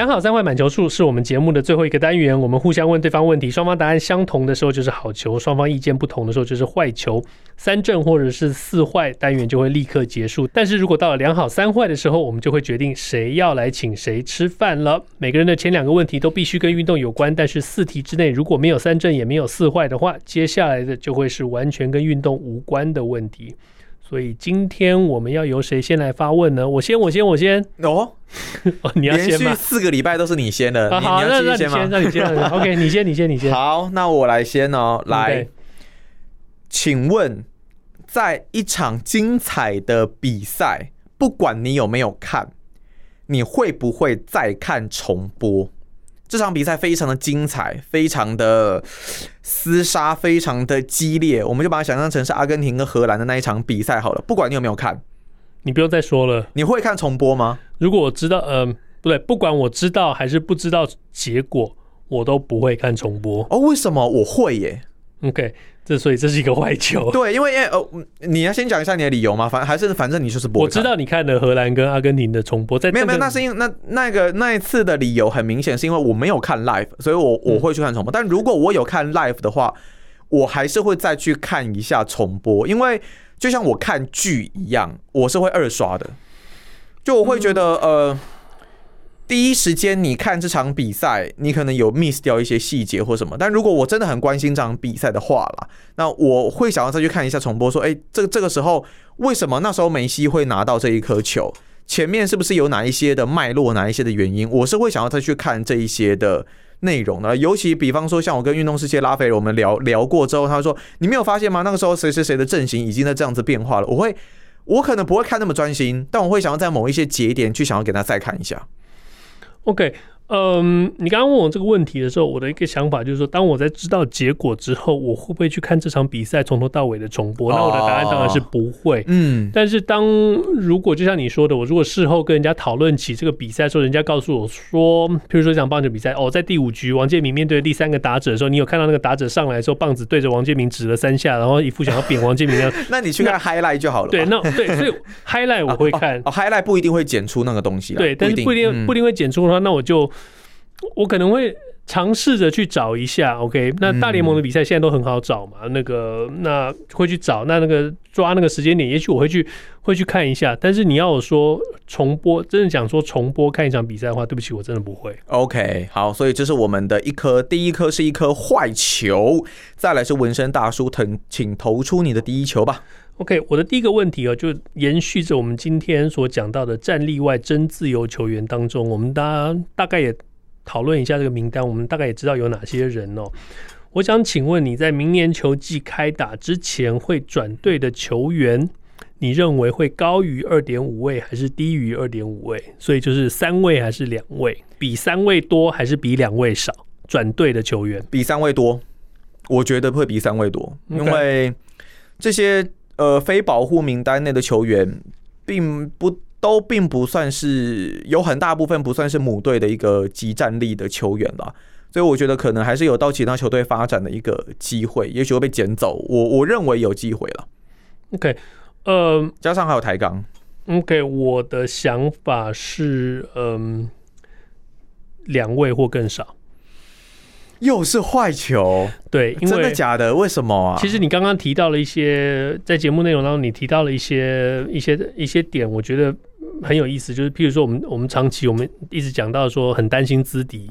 两好三坏满球数是我们节目的最后一个单元，我们互相问对方问题，双方答案相同的时候就是好球，双方意见不同的时候就是坏球。三正或者是四坏单元就会立刻结束。但是如果到了两好三坏的时候，我们就会决定谁要来请谁吃饭了。每个人的前两个问题都必须跟运动有关，但是四题之内如果没有三正也没有四坏的话，接下来的就会是完全跟运动无关的问题。所以今天我们要由谁先来发问呢？我先，我先，我先。哦，你要先吗？连续四个礼拜都是你先的，好，那那你先，那你先。OK，你先，你先，你先。好，那我来先哦。来.请问，在一场精彩的比赛，不管你有没有看，你会不会再看重播？这场比赛非常的精彩，非常的厮杀，非常的激烈。我们就把它想象成是阿根廷跟荷兰的那一场比赛好了。不管你有没有看，你不用再说了。你会看重播吗？如果我知道，嗯、呃，不对，不管我知道还是不知道结果，我都不会看重播。哦，为什么？我会耶。OK。这所以这是一个坏球，对，因为因为呃，你要先讲一下你的理由嘛？反还是反正你就是不。我知道你看的荷兰跟阿根廷的重播，在、这个、没有没有，那是因为那那个那一次的理由很明显是因为我没有看 live，所以我我会去看重播。嗯、但如果我有看 live 的话，我还是会再去看一下重播，因为就像我看剧一样，我是会二刷的，就我会觉得、嗯、呃。第一时间你看这场比赛，你可能有 miss 掉一些细节或什么。但如果我真的很关心这场比赛的话啦，那我会想要再去看一下重播，说，哎，这这个时候为什么那时候梅西会拿到这一颗球？前面是不是有哪一些的脉络，哪一些的原因？我是会想要再去看这一些的内容的。尤其比方说，像我跟运动世界拉斐尔我们聊聊过之后，他说，你没有发现吗？那个时候谁谁谁的阵型已经在这样子变化了。我会，我可能不会看那么专心，但我会想要在某一些节点去想要给他再看一下。Okay 嗯，你刚刚问我这个问题的时候，我的一个想法就是说，当我在知道结果之后，我会不会去看这场比赛从头到尾的重播？那我的答案当然是不会。嗯，但是当如果就像你说的，我如果事后跟人家讨论起这个比赛的时候，人家告诉我说，譬如说这场棒球比赛，哦，在第五局王建民面对第三个打者的时候，你有看到那个打者上来的时候，棒子对着王建民指了三下，然后一副想要扁王建民的。那你去看 highlight 就好了。对，那对，所以 highlight 我会看。哦，highlight 不一定会剪出那个东西。对，但是不一定不一定会剪出的话，那我就。我可能会尝试着去找一下，OK？那大联盟的比赛现在都很好找嘛，那个那会去找，那那个抓那个时间点，也许我会去会去看一下。但是你要我说重播，真的讲说重播看一场比赛的话，对不起，我真的不会。OK，好，所以这是我们的一颗，第一颗是一颗坏球，再来是纹身大叔腾，请投出你的第一球吧。OK，我的第一个问题哦，就延续着我们今天所讲到的战力外真自由球员当中，我们大大概也。讨论一下这个名单，我们大概也知道有哪些人哦。我想请问你在明年球季开打之前会转队的球员，你认为会高于二点五位还是低于二点五位？所以就是三位还是两位？比三位多还是比两位少？转队的球员比三位多，我觉得会比三位多，因为这些呃非保护名单内的球员并不。都并不算是有很大部分不算是母队的一个集战力的球员吧，所以我觉得可能还是有到其他球队发展的一个机会，也许会被捡走。我我认为有机会了。OK，呃，加上还有抬杠。OK，我的想法是，嗯、呃，两位或更少。又是坏球，对，因为真的假的？为什么啊？其实你刚刚提到了一些，在节目内容当中，你提到了一些一些一些点，我觉得。很有意思，就是譬如说，我们我们长期我们一直讲到说很担心资敌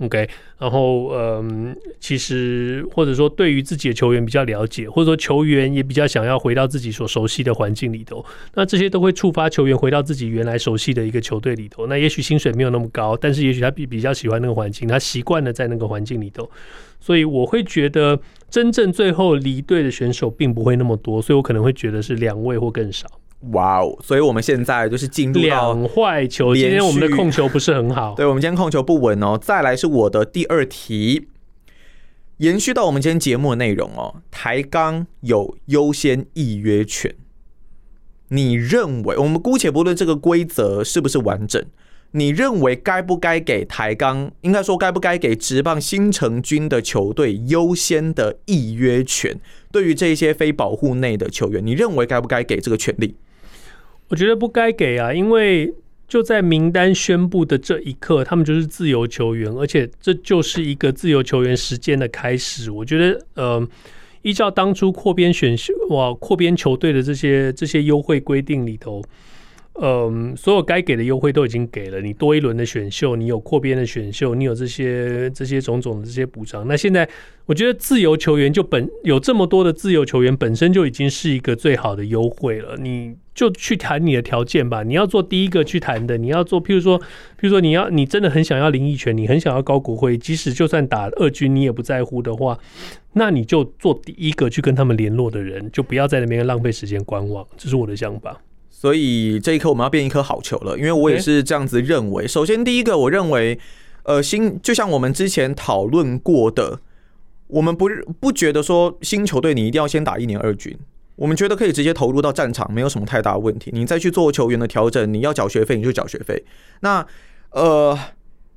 ，OK，然后嗯，其实或者说对于自己的球员比较了解，或者说球员也比较想要回到自己所熟悉的环境里头，那这些都会触发球员回到自己原来熟悉的一个球队里头。那也许薪水没有那么高，但是也许他比比较喜欢那个环境，他习惯了在那个环境里头，所以我会觉得真正最后离队的选手并不会那么多，所以我可能会觉得是两位或更少。哇哦！所以我们现在就是进入两坏球。今天我们的控球不是很好，对，我们今天控球不稳哦。再来是我的第二题，延续到我们今天节目的内容哦，台钢有优先预约权。你认为，我们姑且不论这个规则是不是完整，你认为该不该给台钢，应该说该不该给职棒新成军的球队优先的预约权？对于这些非保护内的球员，你认为该不该给这个权利？我觉得不该给啊，因为。就在名单宣布的这一刻，他们就是自由球员，而且这就是一个自由球员时间的开始。我觉得，呃，依照当初扩编选秀哇，扩编球队的这些这些优惠规定里头。嗯，所有该给的优惠都已经给了。你多一轮的选秀，你有扩编的选秀，你有这些这些种种的这些补偿。那现在，我觉得自由球员就本有这么多的自由球员，本身就已经是一个最好的优惠了。你就去谈你的条件吧。你要做第一个去谈的，你要做，譬如说，譬如说，你要你真的很想要林益全，你很想要高国辉，即使就算打二军你也不在乎的话，那你就做第一个去跟他们联络的人，就不要在那边浪费时间观望。这是我的想法。所以这一颗我们要变一颗好球了，因为我也是这样子认为。首先，第一个，我认为，呃，新就像我们之前讨论过的，我们不不觉得说新球队你一定要先打一年二军，我们觉得可以直接投入到战场，没有什么太大问题。你再去做球员的调整，你要缴学费你就缴学费。那呃，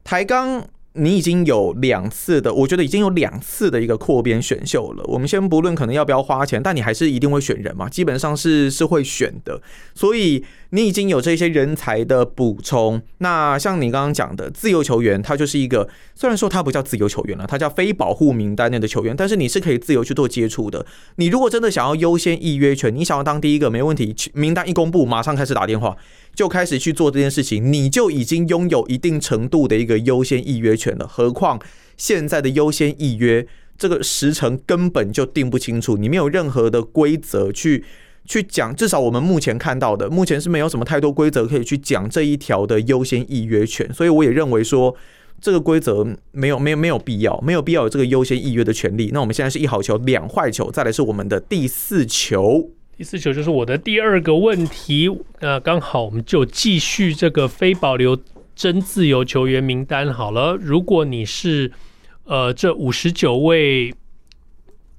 台钢。你已经有两次的，我觉得已经有两次的一个扩编选秀了。我们先不论可能要不要花钱，但你还是一定会选人嘛，基本上是是会选的。所以你已经有这些人才的补充。那像你刚刚讲的自由球员，他就是一个虽然说他不叫自由球员了，他叫非保护名单内的球员，但是你是可以自由去做接触的。你如果真的想要优先预约权，你想要当第一个没问题，名单一公布，马上开始打电话。就开始去做这件事情，你就已经拥有一定程度的一个优先预约权了。何况现在的优先预约这个时程根本就定不清楚，你没有任何的规则去去讲。至少我们目前看到的，目前是没有什么太多规则可以去讲这一条的优先预约权。所以我也认为说，这个规则没有没有没有必要，没有必要有这个优先预约的权利。那我们现在是一好球两坏球，再来是我们的第四球。第四球就是我的第二个问题，那刚好我们就继续这个非保留真自由球员名单好了。如果你是呃这五十九位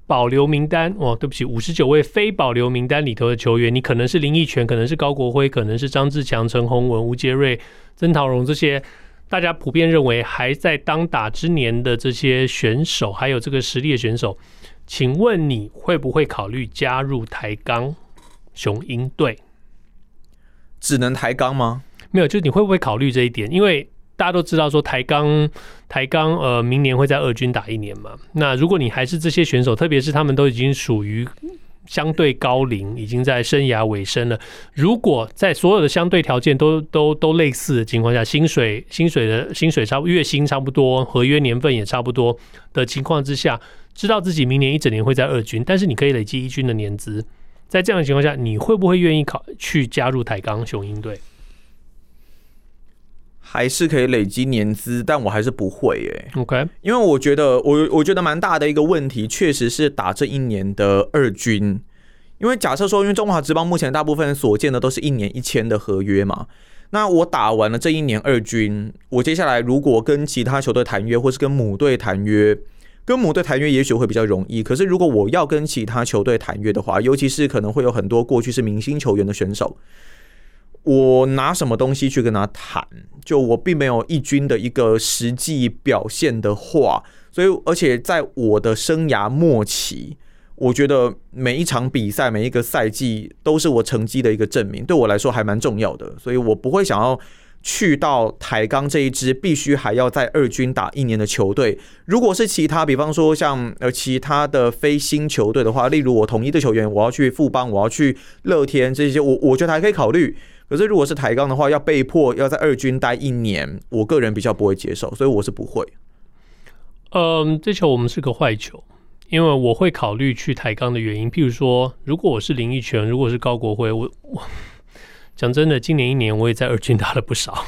保留名单哦，对不起，五十九位非保留名单里头的球员，你可能是林益全，可能是高国辉，可能是张志强、陈鸿文、吴杰瑞、曾陶荣这些，大家普遍认为还在当打之年的这些选手，还有这个实力的选手。请问你会不会考虑加入台钢雄鹰队？只能抬杠吗？没有，就你会不会考虑这一点？因为大家都知道说台钢台钢呃明年会在二军打一年嘛。那如果你还是这些选手，特别是他们都已经属于相对高龄，已经在生涯尾声了。如果在所有的相对条件都都都类似的情况下，薪水薪水的薪水差，月薪差不多，合约年份也差不多的情况之下。知道自己明年一整年会在二军，但是你可以累积一军的年资，在这样的情况下，你会不会愿意考去加入台钢雄鹰队？还是可以累积年资，但我还是不会耶。OK，因为我觉得我我觉得蛮大的一个问题，确实是打这一年的二军。因为假设说，因为中华职棒目前大部分所见的都是一年一签的合约嘛，那我打完了这一年二军，我接下来如果跟其他球队谈约，或是跟母队谈约。跟母队谈约也许会比较容易，可是如果我要跟其他球队谈约的话，尤其是可能会有很多过去是明星球员的选手，我拿什么东西去跟他谈？就我并没有一军的一个实际表现的话，所以而且在我的生涯末期，我觉得每一场比赛、每一个赛季都是我成绩的一个证明，对我来说还蛮重要的，所以我不会想要。去到台钢这一支必须还要在二军打一年的球队，如果是其他，比方说像呃其他的非新球队的话，例如我统一的球员，我要去富邦，我要去乐天这些，我我觉得还可以考虑。可是如果是抬杠的话，要被迫要在二军待一年，我个人比较不会接受，所以我是不会。嗯，这球我们是个坏球，因为我会考虑去抬杠的原因，譬如说，如果我是林奕泉，如果是高国辉，我我。讲真的，今年一年我也在二军打了不少，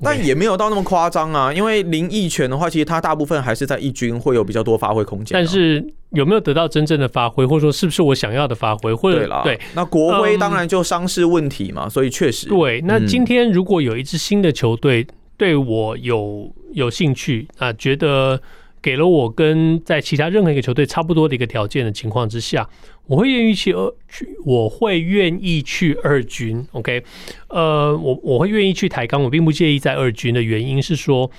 但也没有到那么夸张啊。因为林毅权的话，其实他大部分还是在一军会有比较多发挥空间。但是有没有得到真正的发挥，或者说是不是我想要的发挥？或者对那国徽当然就伤势问题嘛，嗯、所以确实对。那今天如果有一支新的球队对我有有兴趣啊，觉得。给了我跟在其他任何一个球队差不多的一个条件的情况之下，我会愿意去二去，我会愿意去二军。OK，呃，我我会愿意去抬杠，我并不介意在二军的原因是说，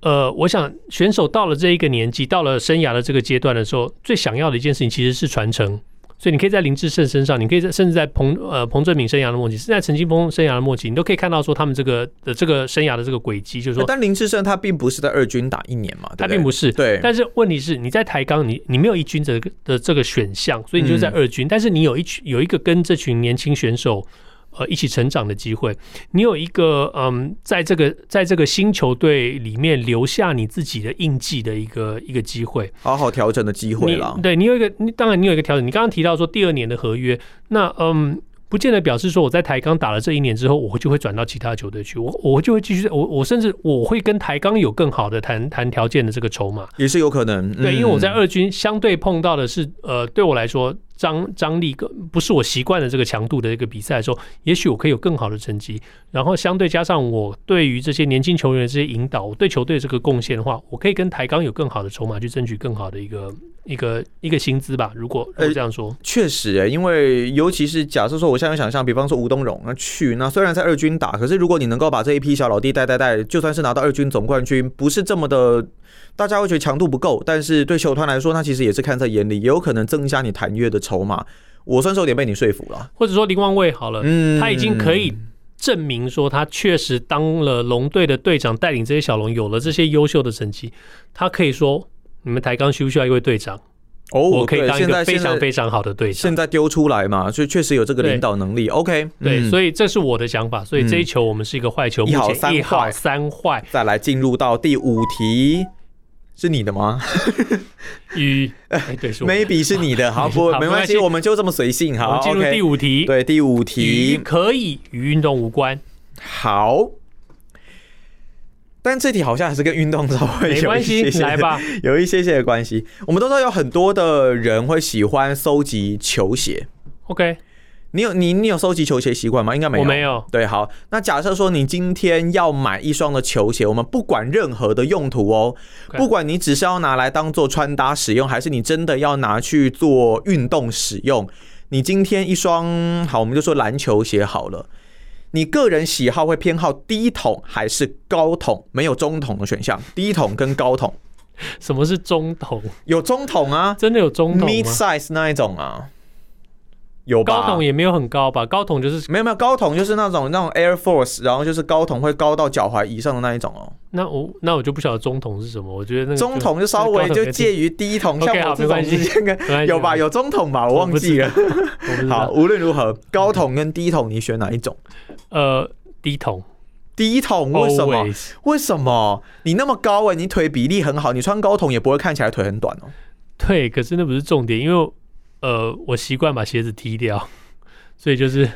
呃，我想选手到了这一个年纪，到了生涯的这个阶段的时候，最想要的一件事情其实是传承。所以你可以在林志胜身上，你可以在甚至在彭呃彭正敏生涯的末期，甚至在陈金峰生涯的末期，你都可以看到说他们这个的这个生涯的这个轨迹，就是说，但林志胜他并不是在二军打一年嘛，对对，他并不是对，但是问题是你在台钢，你你没有一军的的这个选项，所以你就在二军，嗯、但是你有一群有一个跟这群年轻选手。呃，一起成长的机会，你有一个嗯，在这个在这个新球队里面留下你自己的印记的一个一个机会，好好调整的机会了。对，你有一个，你当然你有一个调整。你刚刚提到说第二年的合约，那嗯。不见得表示说我在台钢打了这一年之后，我就会转到其他球队去。我我就会继续，我我甚至我会跟台钢有更好的谈谈条件的这个筹码，也是有可能。对，因为我在二军相对碰到的是，呃，对我来说张张力更不是我习惯的这个强度的一个比赛的时候，也许我可以有更好的成绩。然后相对加上我对于这些年轻球员的这些引导，我对球队这个贡献的话，我可以跟台钢有更好的筹码去争取更好的一个。一个一个薪资吧，如果如果这样说，欸、确实哎，因为尤其是假设说，我现在想象，比方说吴东荣那去，那虽然在二军打，可是如果你能够把这一批小老弟带带带，就算是拿到二军总冠军，不是这么的，大家会觉得强度不够，但是对球团来说，他其实也是看在眼里，也有可能增加你谈约的筹码。我算是有点被你说服了，或者说林光卫好了，嗯，他已经可以证明说他确实当了龙队的队长，带领这些小龙有了这些优秀的成绩，他可以说。你们台钢需不需要一位队长？哦，我可以当一个非常非常好的队长。现在丢出来嘛，所以确实有这个领导能力。OK，对，嗯、所以这是我的想法。所以这一球我们是一个坏球，目前一好三坏。再来进入到第五题，是你的吗？与哎，对，maybe 是你的。好，不，没关系，我们就这么随性。好，进入第五题。对，第五题可以与运动无关。好。但这题好像还是跟运动稍微有一些些，来吧，有一些些的关系。我们都知道有很多的人会喜欢收集球鞋。OK，你有你你有收集球鞋习惯吗？应该没有。我没有。对，好，那假设说你今天要买一双的球鞋，我们不管任何的用途哦.不管你只是要拿来当做穿搭使用，还是你真的要拿去做运动使用，你今天一双好，我们就说篮球鞋好了。你个人喜好会偏好低筒还是高筒？没有中筒的选项，低筒跟高筒。什么是中筒？有中筒啊，真的有中筒？Mid size 那一种啊。有高筒也没有很高吧？高筒就是没有没有高筒就是那种那种 Air Force，然后就是高筒会高到脚踝以上的那一种哦。那我那我就不晓得中筒是什么。我觉得那个中筒就稍微就介于低筒，像我这种之间的有吧？有中筒吧？我忘记了。好，无论如何，高筒跟低筒你选哪一种？呃，低筒。低筒为什么？为什么？你那么高哎，你腿比例很好，你穿高筒也不会看起来腿很短哦。对，可是那不是重点，因为。呃，我习惯把鞋子踢掉，所以就是，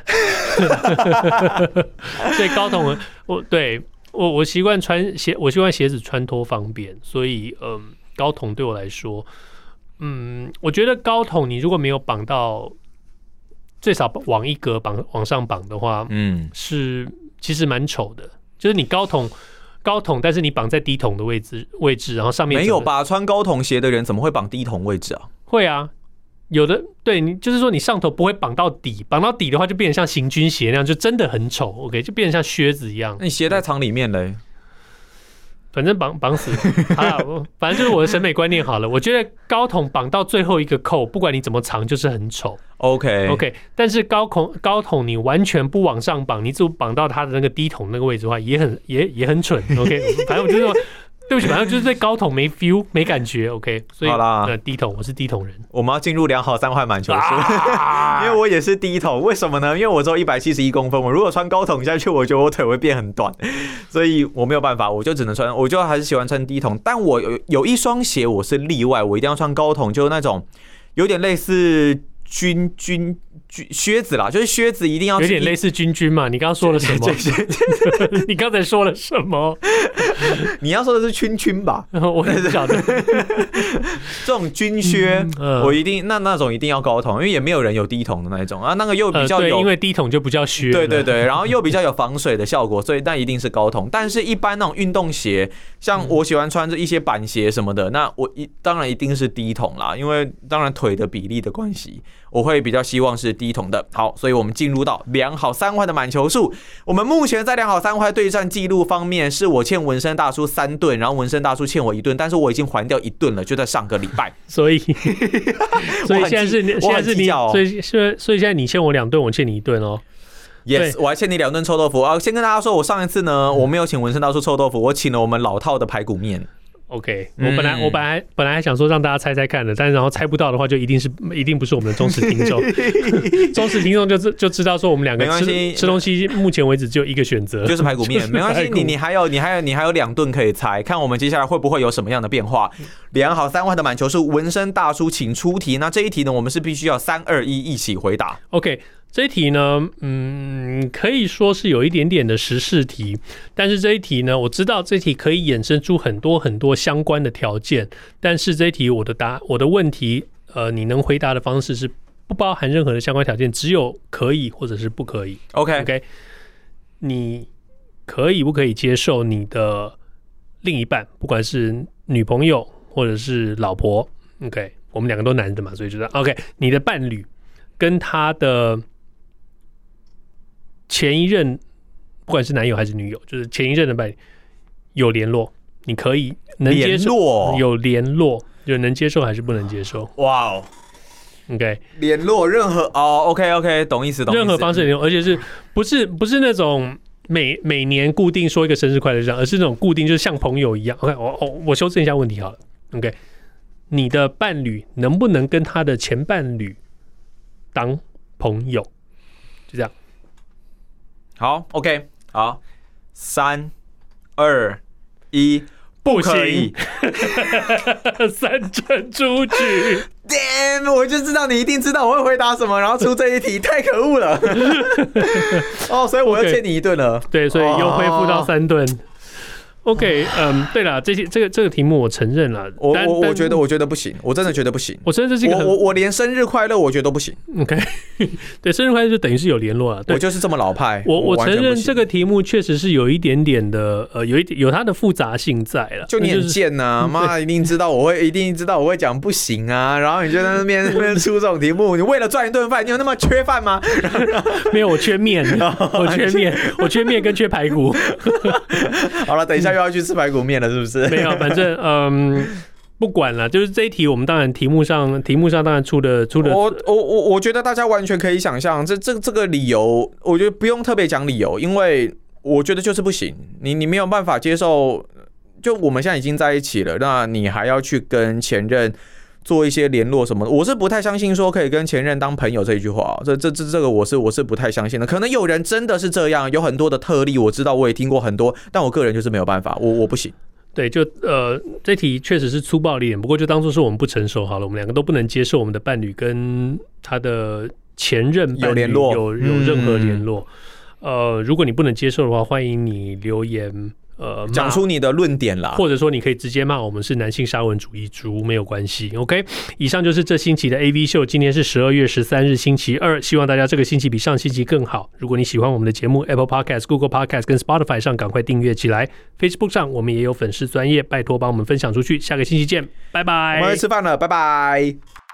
所以高筒我对我我习惯穿鞋，我习惯鞋子穿脱方便，所以嗯、呃，高筒对我来说，嗯，我觉得高筒你如果没有绑到，最少往一格绑往上绑的话，嗯，是其实蛮丑的，就是你高筒高筒，但是你绑在低筒的位置位置，然后上面没有吧？穿高筒鞋的人怎么会绑低筒位置啊？会啊。有的对你就是说，你上头不会绑到底，绑到底的话就变成像行军鞋那样，就真的很丑。OK，就变成像靴子一样。那你鞋在藏里面嘞？反正绑绑死啊，反正就是我的审美观念好了。我觉得高筒绑到最后一个扣，不管你怎么藏，就是很丑。OK OK，但是高筒高筒你完全不往上绑，你只绑到它的那个低筒那个位置的话，也很也也很蠢。OK，反正我就说。对不起，反正就是对高筒没 feel 没感觉，OK，所以好啦，低筒我是低筒人。我们要进入良好三坏满球数，啊、因为我也是低筒，为什么呢？因为我只有一百七十一公分，我如果穿高筒下去，我觉得我腿会变很短，所以我没有办法，我就只能穿，我就还是喜欢穿低筒。但我有有一双鞋我是例外，我一定要穿高筒，就是那种有点类似军军军靴子啦，就是靴子一定要有点类似军军嘛。你刚刚说了什么？你刚才说了什么？你要说的是圈圈吧？我也是晓得。这种军靴，我一定那那种一定要高筒，因为也没有人有低筒的那一种啊。那个又比较有，因为低筒就不叫靴。对对对，然后又比较有防水的效果，所以那一定是高筒。但是，一般那种运动鞋，像我喜欢穿着一些板鞋什么的，那我一当然一定是低筒啦，因为当然腿的比例的关系。我会比较希望是低筒的。好，所以我们进入到两好三坏的满球数。我们目前在两好三坏对战记录方面，是我欠纹身大叔三顿，然后纹身大叔欠我一顿，但是我已经还掉一顿了，就在上个礼拜。所以，所以现在是现在是你，所以所以所以现在你欠我两顿，我欠你一顿哦。Yes，我还欠你两顿臭豆腐啊！先跟大家说，我上一次呢，我没有请纹身大叔臭豆腐，我请了我们老套的排骨面。OK，我本来我本来本来还想说让大家猜猜看的，但是然后猜不到的话，就一定是一定不是我们的忠实听众。忠实听众就知就知道说我们两个吃吃东西，目前为止只有一个选择，就是排骨面。没关系，你你还有你还有你还有两顿可以猜，看我们接下来会不会有什么样的变化。两好三坏的满球是，纹身大叔请出题。那这一题呢，我们是必须要三二一一起回答。OK。这一题呢，嗯，可以说是有一点点的时事题，但是这一题呢，我知道这一题可以衍生出很多很多相关的条件，但是这一题我的答我的问题，呃，你能回答的方式是不包含任何的相关条件，只有可以或者是不可以。OK OK，你可以不可以接受你的另一半，不管是女朋友或者是老婆？OK，我们两个都男的嘛，所以就是 OK，你的伴侣跟他的。前一任，不管是男友还是女友，就是前一任的伴侣有联络，你可以能接受有联络，就能接受还是不能接受？哇哦，OK，联络任何哦，OK OK，懂意思懂意思。任何方式联络，而且是不是不是那种每每年固定说一个生日快乐这样，而是那种固定就是像朋友一样。OK，我我我修正一下问题好了。OK，你的伴侣能不能跟他的前伴侣当朋友？就这样。好，OK，好，三、二、一，不可以，三阵出局。Damn，我就知道你一定知道我会回答什么，然后出这一题，太可恶了。哦，所以我又欠你一顿了。对，所以又恢复到三顿。OK，嗯，对了，这些这个这个题目我承认了，我我我觉得我觉得不行，我真的觉得不行，我真的是一个我我连生日快乐我觉得都不行。OK，对，生日快乐就等于是有联络了，我就是这么老派。我我承认这个题目确实是有一点点的呃，有一点有它的复杂性在了。就你很贱呐，妈一定知道我会一定知道我会讲不行啊，然后你就在那边 那边出这种题目，你为了赚一顿饭，你有那么缺饭吗？没有，我缺面，我缺面，我缺面跟缺排骨。好了，等一下。又要去吃排骨面了，是不是？没有，反正嗯，不管了。就是这一题，我们当然题目上，题目上当然出的出的。我我我我觉得大家完全可以想象，这这这个理由，我觉得不用特别讲理由，因为我觉得就是不行。你你没有办法接受，就我们现在已经在一起了，那你还要去跟前任做一些联络什么的，我是不太相信说可以跟前任当朋友这一句话，这这这这个我是我是不太相信的。可能有人真的是这样，有很多的特例，我知道，我也听过很多，但我个人就是没有办法，我我不行。对，就呃，这题确实是粗暴了一点，不过就当做是我们不成熟好了，我们两个都不能接受我们的伴侣跟他的前任有联络，有有任何联络。呃，如果你不能接受的话，欢迎你留言。呃，讲出你的论点啦，或者说你可以直接骂我们是男性沙文主义猪，没有关系。OK，以上就是这星期的 AV 秀。今天是十二月十三日，星期二。希望大家这个星期比上星期更好。如果你喜欢我们的节目，Apple Podcast、Google Podcast 跟 Spotify 上赶快订阅起来。Facebook 上我们也有粉丝专业，拜托帮我们分享出去。下个星期见，拜拜。我们要吃饭了，拜拜。